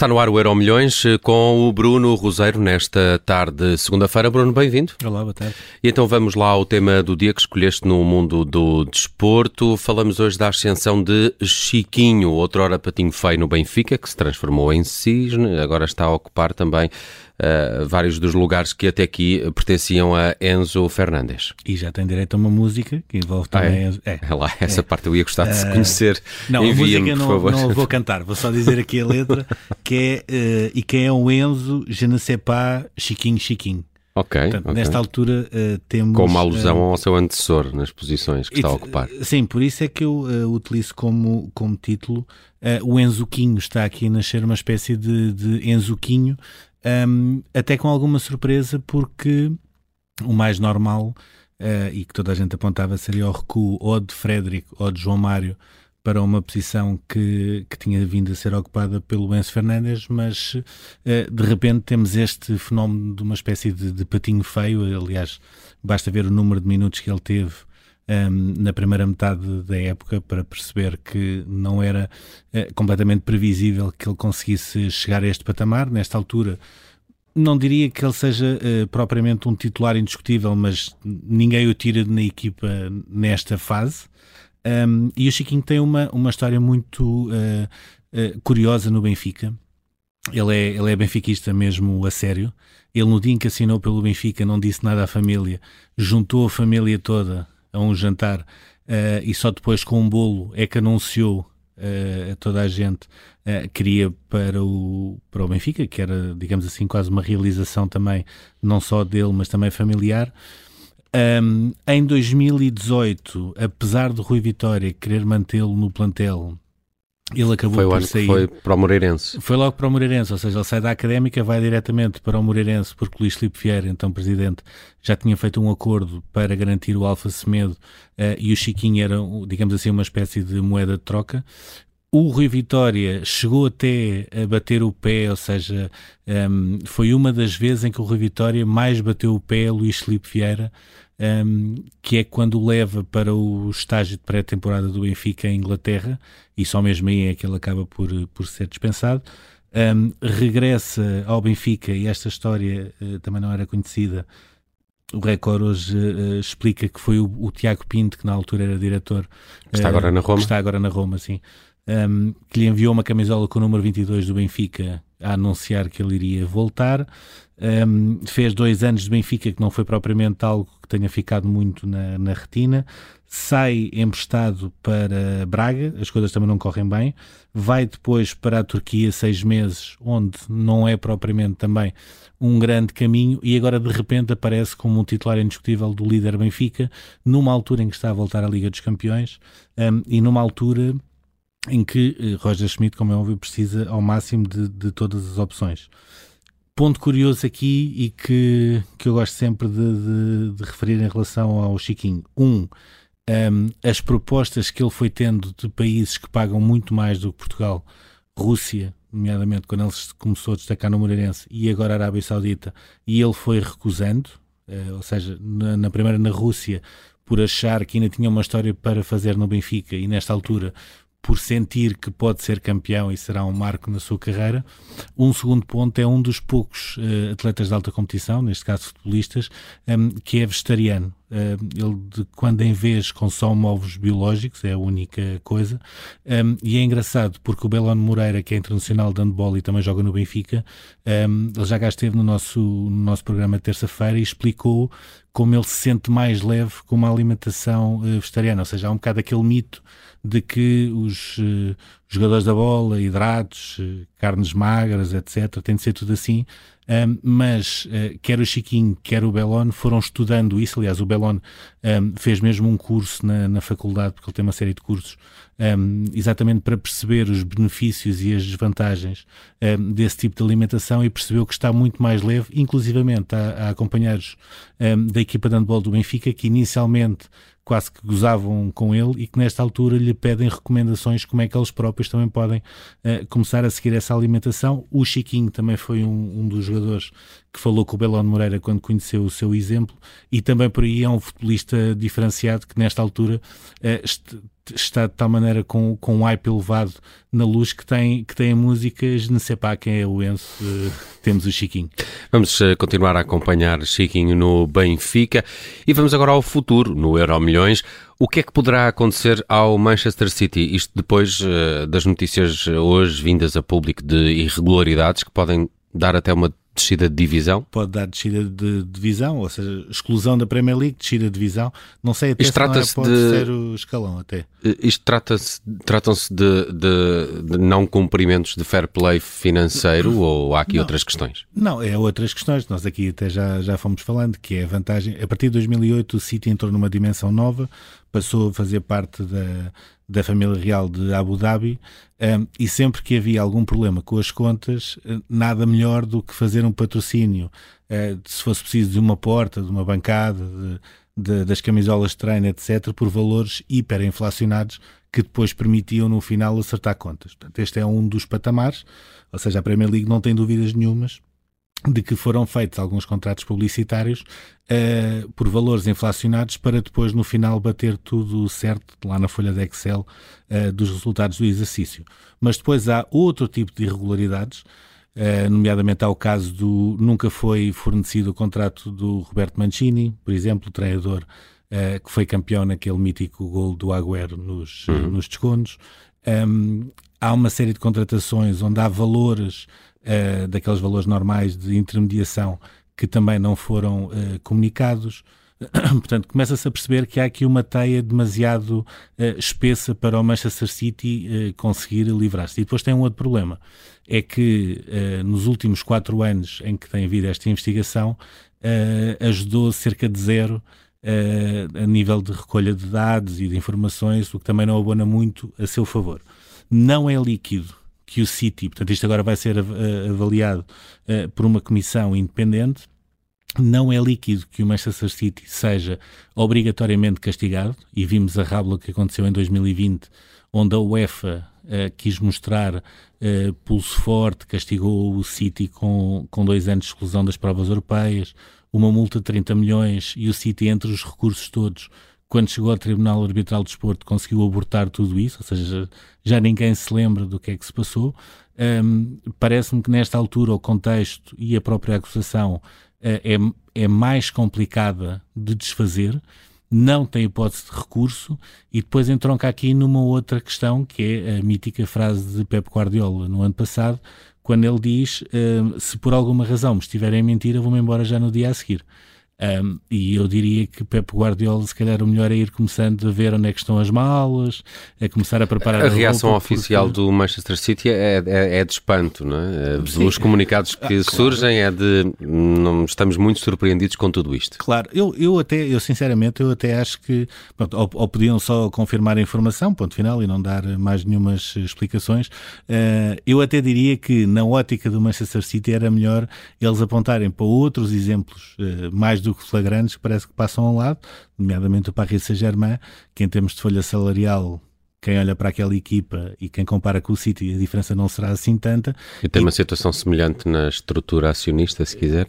Está no ar o Euro Milhões eh, com o Bruno Roseiro nesta tarde, segunda-feira. Bruno, bem-vindo. Olá, boa tarde. E então vamos lá ao tema do dia que escolheste no mundo do desporto. Falamos hoje da ascensão de Chiquinho, outrora patinho feio no Benfica, que se transformou em cisne, agora está a ocupar também uh, vários dos lugares que até aqui pertenciam a Enzo Fernandes. E já tem direito a uma música que envolve também. Ah, é? Enzo. É. é lá, essa é. parte eu ia gostar de se ah, conhecer. Não, a música não, não vou cantar, vou só dizer aqui a letra que é uh, e quem é o Enzo, je ne sais pas, Chiquinho Chiquinho. Ok. Portanto, okay. Nesta altura uh, temos. Com uma alusão uh, ao seu antecessor nas posições que está a ocupar. Sim, por isso é que eu uh, utilizo como, como título o Enzuquinho. Está aqui a nascer uma espécie de, de Enzuquinho, um, até com alguma surpresa, porque o mais normal uh, e que toda a gente apontava seria o recuo ou de Frederico ou de João Mário para uma posição que, que tinha vindo a ser ocupada pelo Enzo Fernandes, mas uh, de repente temos este fenómeno de uma espécie de, de patinho feio. Aliás, basta ver o número de minutos que ele teve um, na primeira metade da época para perceber que não era uh, completamente previsível que ele conseguisse chegar a este patamar. Nesta altura, não diria que ele seja uh, propriamente um titular indiscutível, mas ninguém o tira na equipa nesta fase. Um, e o Chiquinho tem uma, uma história muito uh, curiosa no Benfica. Ele é, ele é benfiquista mesmo a sério. Ele, no dia em que assinou pelo Benfica, não disse nada à família, juntou a família toda a um jantar uh, e só depois com um bolo é que anunciou uh, a toda a gente uh, queria para o, para o Benfica, que era, digamos assim, quase uma realização também, não só dele, mas também familiar. Um, em 2018, apesar de Rui Vitória querer mantê-lo no plantel ele acabou foi por o ano sair. Que foi para o Moreirense. Foi logo para o Moreirense, ou seja, ele sai da académica, vai diretamente para o Moreirense, porque Luís Filipe Vieira, então presidente, já tinha feito um acordo para garantir o Alfa Semedo uh, e o Chiquinho era, digamos assim, uma espécie de moeda de troca. O Rui Vitória chegou até a bater o pé, ou seja, um, foi uma das vezes em que o Rui Vitória mais bateu o pé a Luís Filipe Vieira, um, que é quando o leva para o estágio de pré-temporada do Benfica em Inglaterra, e só mesmo aí é que ele acaba por, por ser dispensado. Um, regressa ao Benfica, e esta história uh, também não era conhecida. O Record hoje uh, explica que foi o, o, Tiago Pinto, que na altura era diretor. Está uh, agora na Roma. Está agora na Roma, sim. Um, que lhe enviou uma camisola com o número 22 do Benfica a anunciar que ele iria voltar. Um, fez dois anos de Benfica, que não foi propriamente algo que tenha ficado muito na, na retina. Sai emprestado para Braga, as coisas também não correm bem. Vai depois para a Turquia seis meses, onde não é propriamente também um grande caminho, e agora de repente aparece como um titular indiscutível do líder Benfica, numa altura em que está a voltar à Liga dos Campeões um, e numa altura em que eh, Roger Schmidt, como é óbvio, precisa ao máximo de, de todas as opções ponto curioso aqui e que, que eu gosto sempre de, de, de referir em relação ao Chiquinho. Um, um, as propostas que ele foi tendo de países que pagam muito mais do que Portugal, Rússia, nomeadamente quando ele começou a destacar no Moreirense, e agora a Arábia Saudita, e ele foi recusando, uh, ou seja, na, na, primeira na Rússia, por achar que ainda tinha uma história para fazer no Benfica, e nesta altura por sentir que pode ser campeão e será um marco na sua carreira. Um segundo ponto é um dos poucos uh, atletas de alta competição, neste caso futebolistas, um, ehm, que é vegetariano. Ele, de quando em vez, consome ovos biológicos, é a única coisa. Um, e é engraçado porque o Belon Moreira, que é internacional de handball e também joga no Benfica, um, ele já cá esteve no nosso, no nosso programa terça-feira e explicou como ele se sente mais leve com uma alimentação uh, vegetariana. Ou seja, há um bocado aquele mito de que os uh, jogadores da bola, hidratos, uh, carnes magras, etc., tem de ser tudo assim. Um, mas uh, quer o Chiquinho, quer o Belon foram estudando isso. Aliás, o Belon um, fez mesmo um curso na, na, faculdade, porque ele tem uma série de cursos, um, exatamente para perceber os benefícios e as desvantagens desse tipo de alimentação e percebeu que está muito mais leve, inclusivamente a, a acompanhares da equipa de handball do Benfica, que inicialmente quase que gozavam com ele e que nesta altura lhe pedem recomendações como é que eles próprios também podem uh, começar a seguir essa alimentação. O Chiquinho também foi um, um dos jogadores que falou com o Belón Moreira quando conheceu o seu exemplo e também por aí é um futebolista diferenciado que nesta altura uh, está de tal maneira com, com um hype elevado na luz que tem, que tem músicas, não sei para quem é o Enzo, uh, temos o Chiquinho. Vamos uh, continuar a acompanhar Chiquinho no Benfica e vamos agora ao futuro, no Euro Milhões. O que é que poderá acontecer ao Manchester City? Isto depois uh, das notícias hoje vindas a público de irregularidades que podem dar até uma descida de divisão? Pode dar descida de divisão, ou seja, exclusão da Premier League, descida de divisão. Não sei até Isto se não é, pode de... ser o escalão até. Eh, isto trata-se tratam-se de, de, de, não cumprimentos de fair play financeiro ou há aqui não, outras questões? Não, é outras questões. Nós aqui até já, já fomos falando que é a vantagem. A partir de 2008 o City entrou numa dimensão nova, passou a fazer parte da, da família real de Abu Dhabi um, e sempre que havia algum problema com as contas, eh, nada melhor do que fazer um patrocínio, uh, se fosse preciso de uma porta, de uma bancada, de, de, das camisolas de treino, etc., por valores hiperinflacionados que depois permitiam no final acertar contas. Portanto, este é um dos patamares, ou seja, a Premier League não tem dúvidas nenhumas de que foram feitos alguns contratos publicitários uh, por valores inflacionados para depois no final bater tudo certo lá na folha de Excel uh, dos resultados do exercício. Mas depois há outro tipo de irregularidades, uh, nomeadamente há o caso do nunca foi fornecido o contrato do Roberto Mancini, por exemplo, o treinador que foi campeão naquele mítico gol do Agüero nos, uhum. nos descontos. Um, há uma série de contratações onde há valores uh, daqueles valores normais de intermediação que também não foram uh, comunicados. Portanto, começa-se a perceber que há aqui uma teia demasiado uh, espessa para o Manchester City uh, conseguir livrar-se. E depois tem um outro problema, é que uh, nos últimos quatro anos em que tem havido esta investigação, ajudou cerca de zero a nível de recolha de dados e de informações, o que também não abona muito a seu favor. Não é líquido que o City, portanto, isto agora vai ser avaliado uh, por uma comissão independente, não é líquido que o Manchester City seja obrigatoriamente castigado, e vimos a rábula que aconteceu em 2020, onde a UEFA uh, quis mostrar uh, pulso forte, castigou o City com, com dois anos de exclusão das provas europeias, uma multa de 30 milhões, e o City, entre os recursos todos, quando chegou ao Tribunal Arbitral de Desporto, conseguiu abortar tudo isso, ou seja, já ninguém se lembra do que é que se passou. Um, Parece-me que nesta altura o contexto e a própria acusação uh, é, é mais complicada de desfazer, não tem hipótese de recurso e depois entronca aqui numa outra questão que é a mítica frase de Pep Guardiola no ano passado, quando ele diz uh, se por alguma razão me estiverem a mentir, eu vou-me embora já no dia a seguir. Um, e eu diria que Pep Guardiola, se calhar, o melhor é ir começando a ver onde é que estão as malas, a começar a preparar a, a reação oficial porque... do Manchester City é, é, é, de espanto, não é? Sim. Os comunicados que ah, surgem claro. é de não estamos muito surpreendidos com tudo isto. Claro, eu, eu até, eu sinceramente, eu até acho que pronto, ou, ou, podiam só confirmar a informação, ponto final, e não dar mais nenhumas explicações. Uh, eu até diria que na ótica do Manchester City era melhor eles apontarem para outros exemplos uh, mais do do que flagrantes que parece que passam ao lado, nomeadamente o Paris Saint-Germain, que em termos de folha salarial quem olha para aquela equipa e quem compara com o City, a diferença não será assim tanta. E tem e... uma situação semelhante na estrutura acionista, se quiser.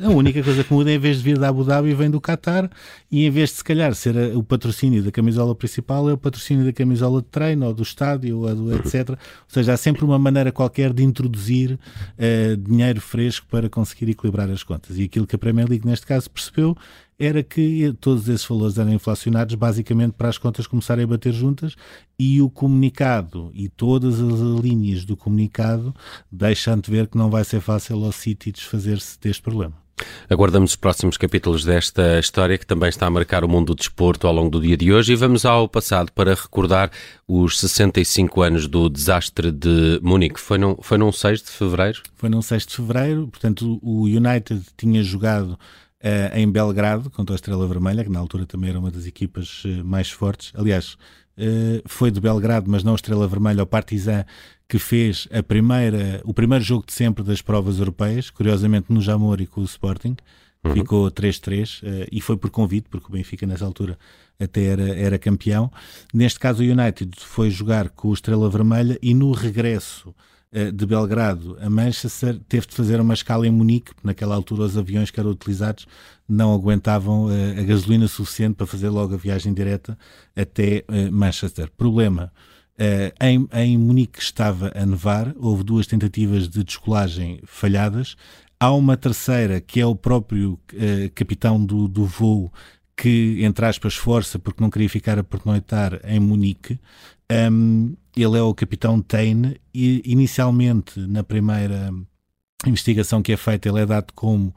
A única coisa que muda, em vez de vir da Abu Dhabi, vem do Qatar e em vez de, se calhar, ser o patrocínio da camisola principal, é o patrocínio da camisola de treino ou do estádio ou do etc. Ou seja, há sempre uma maneira qualquer de introduzir uh, dinheiro fresco para conseguir equilibrar as contas. E aquilo que a Premier League, neste caso, percebeu era que todos esses valores eram inflacionados basicamente para as contas começarem a bater juntas e o comunicado e todas as linhas do comunicado deixam de ver que não vai ser fácil ao City desfazer-se deste problema. Aguardamos os próximos capítulos desta história que também está a marcar o mundo do desporto ao longo do dia de hoje e vamos ao passado para recordar os 65 anos do desastre de Munique. Foi num, foi num 6 de fevereiro? Foi num 6 de fevereiro, portanto o United tinha jogado uh, em Belgrado contra a Estrela Vermelha, que na altura também era uma das equipas uh, mais fortes. Aliás, uh, foi de Belgrado, mas não a Estrela Vermelha, o Partizan, que fez a primeira, o primeiro jogo de sempre das provas europeias, curiosamente no Jamor e com o Sporting. Uhum. Ficou 3-3 e foi por convite, porque o Benfica nessa altura até era, era campeão. Neste caso, o United foi jogar com o Estrela Vermelha e no regresso uh, de Belgrado a Manchester, teve de fazer uma escala em Munique, naquela altura os aviões que eram utilizados não aguentavam uh, a gasolina suficiente para fazer logo a viagem direta até Manchester. Problema, em, em Munique estava a nevar, houve duas tentativas de descolagem falhadas, Há uma terceira, que é o próprio capitão do, do voo, que, entre aspas, força porque não queria ficar a pernoitar em Munique. Um, ele é o capitão Tain e, inicialmente, na primeira investigação que é feita, ele é dado como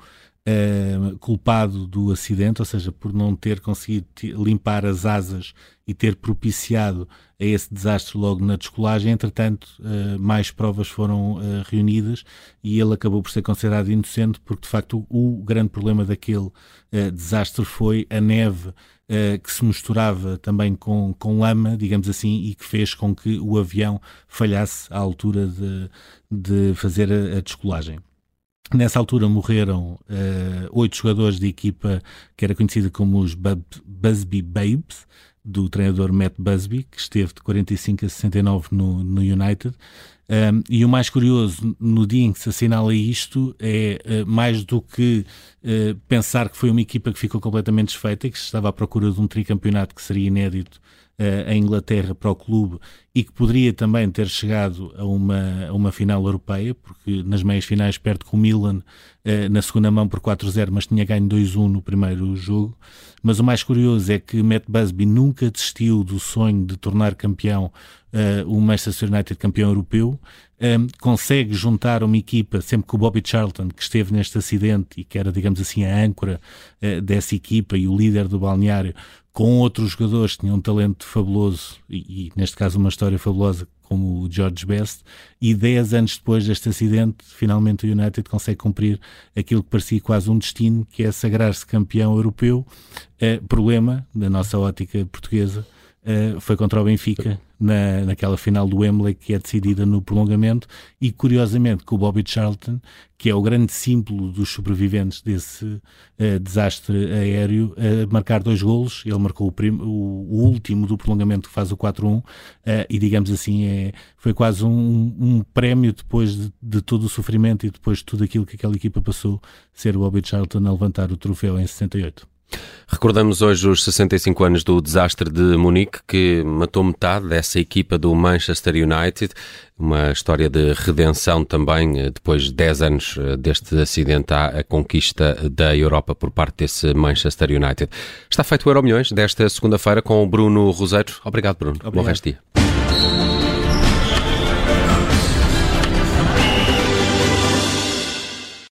uh, culpado do acidente, ou seja, por não ter conseguido limpar as asas e ter propiciado a esse desastre logo na descolagem. Entretanto, uh, mais provas foram uh, reunidas e ele acabou por ser considerado inocente, porque de facto o, o grande problema daquele desastre foi a neve que se misturava também com, com lama, digamos assim, e que fez com que o avião falhasse à altura de, de fazer a, a descolagem. Nessa altura morreram uh, oito jogadores de equipa que era conhecida como os Bub Busby Babes, do treinador Matt Busby, que esteve de 45 a 69 no, no United. Um, e o mais curioso, no dia em que se assinala isto, é uh, mais do que uh, pensar que foi uma equipa que ficou completamente desfeita e que estava à procura de um tricampeonato que seria inédito uh, Inglaterra para o clube e que poderia também ter chegado a uma, a uma final europeia, porque nas meias finais perde com o Milan uh, na segunda mão por 4-0, mas tinha ganho 2-1 no primeiro jogo. Mas o mais curioso é que Matt Busby nunca desistiu do sonho de tornar campeão uh, o Manchester United campeão europeu. Um, consegue juntar uma equipa, sempre que o Bobby Charlton, que esteve neste acidente e que era, digamos assim, a âncora uh, dessa equipa e o líder do balneário, com outros jogadores que tinham um talento fabuloso e, e, neste caso uma história fabulosa como o George Best e 10 anos depois deste acidente finalmente o United consegue cumprir aquilo que parecia quase um destino que é sagrar-se campeão europeu. Uh, problema da nossa ótica portuguesa uh, foi contra o Benfica na, naquela final do Wembley que é decidida no prolongamento e curiosamente com o Bobby Charlton que é o grande símbolo dos sobreviventes desse uh, desastre aéreo a marcar dois golos, ele marcou o, o, o último do prolongamento que faz o 4-1 uh, e digamos assim é, foi quase um, um prémio depois de, de, todo o sofrimento e depois de tudo aquilo que aquela equipa passou ser o Bobby Charlton a levantar o troféu em 68. Recordamos hoje os 65 anos do desastre de Munique, que matou metade dessa equipa do Manchester United. Uma história de redenção também, eh, depois de 10 anos eh, deste acidente, à conquista da Europa por parte desse Manchester United. Está feito o Euro Milhões desta segunda-feira com o Bruno Roseiro. Obrigado, Bruno. Obrigado. Bom resto dia.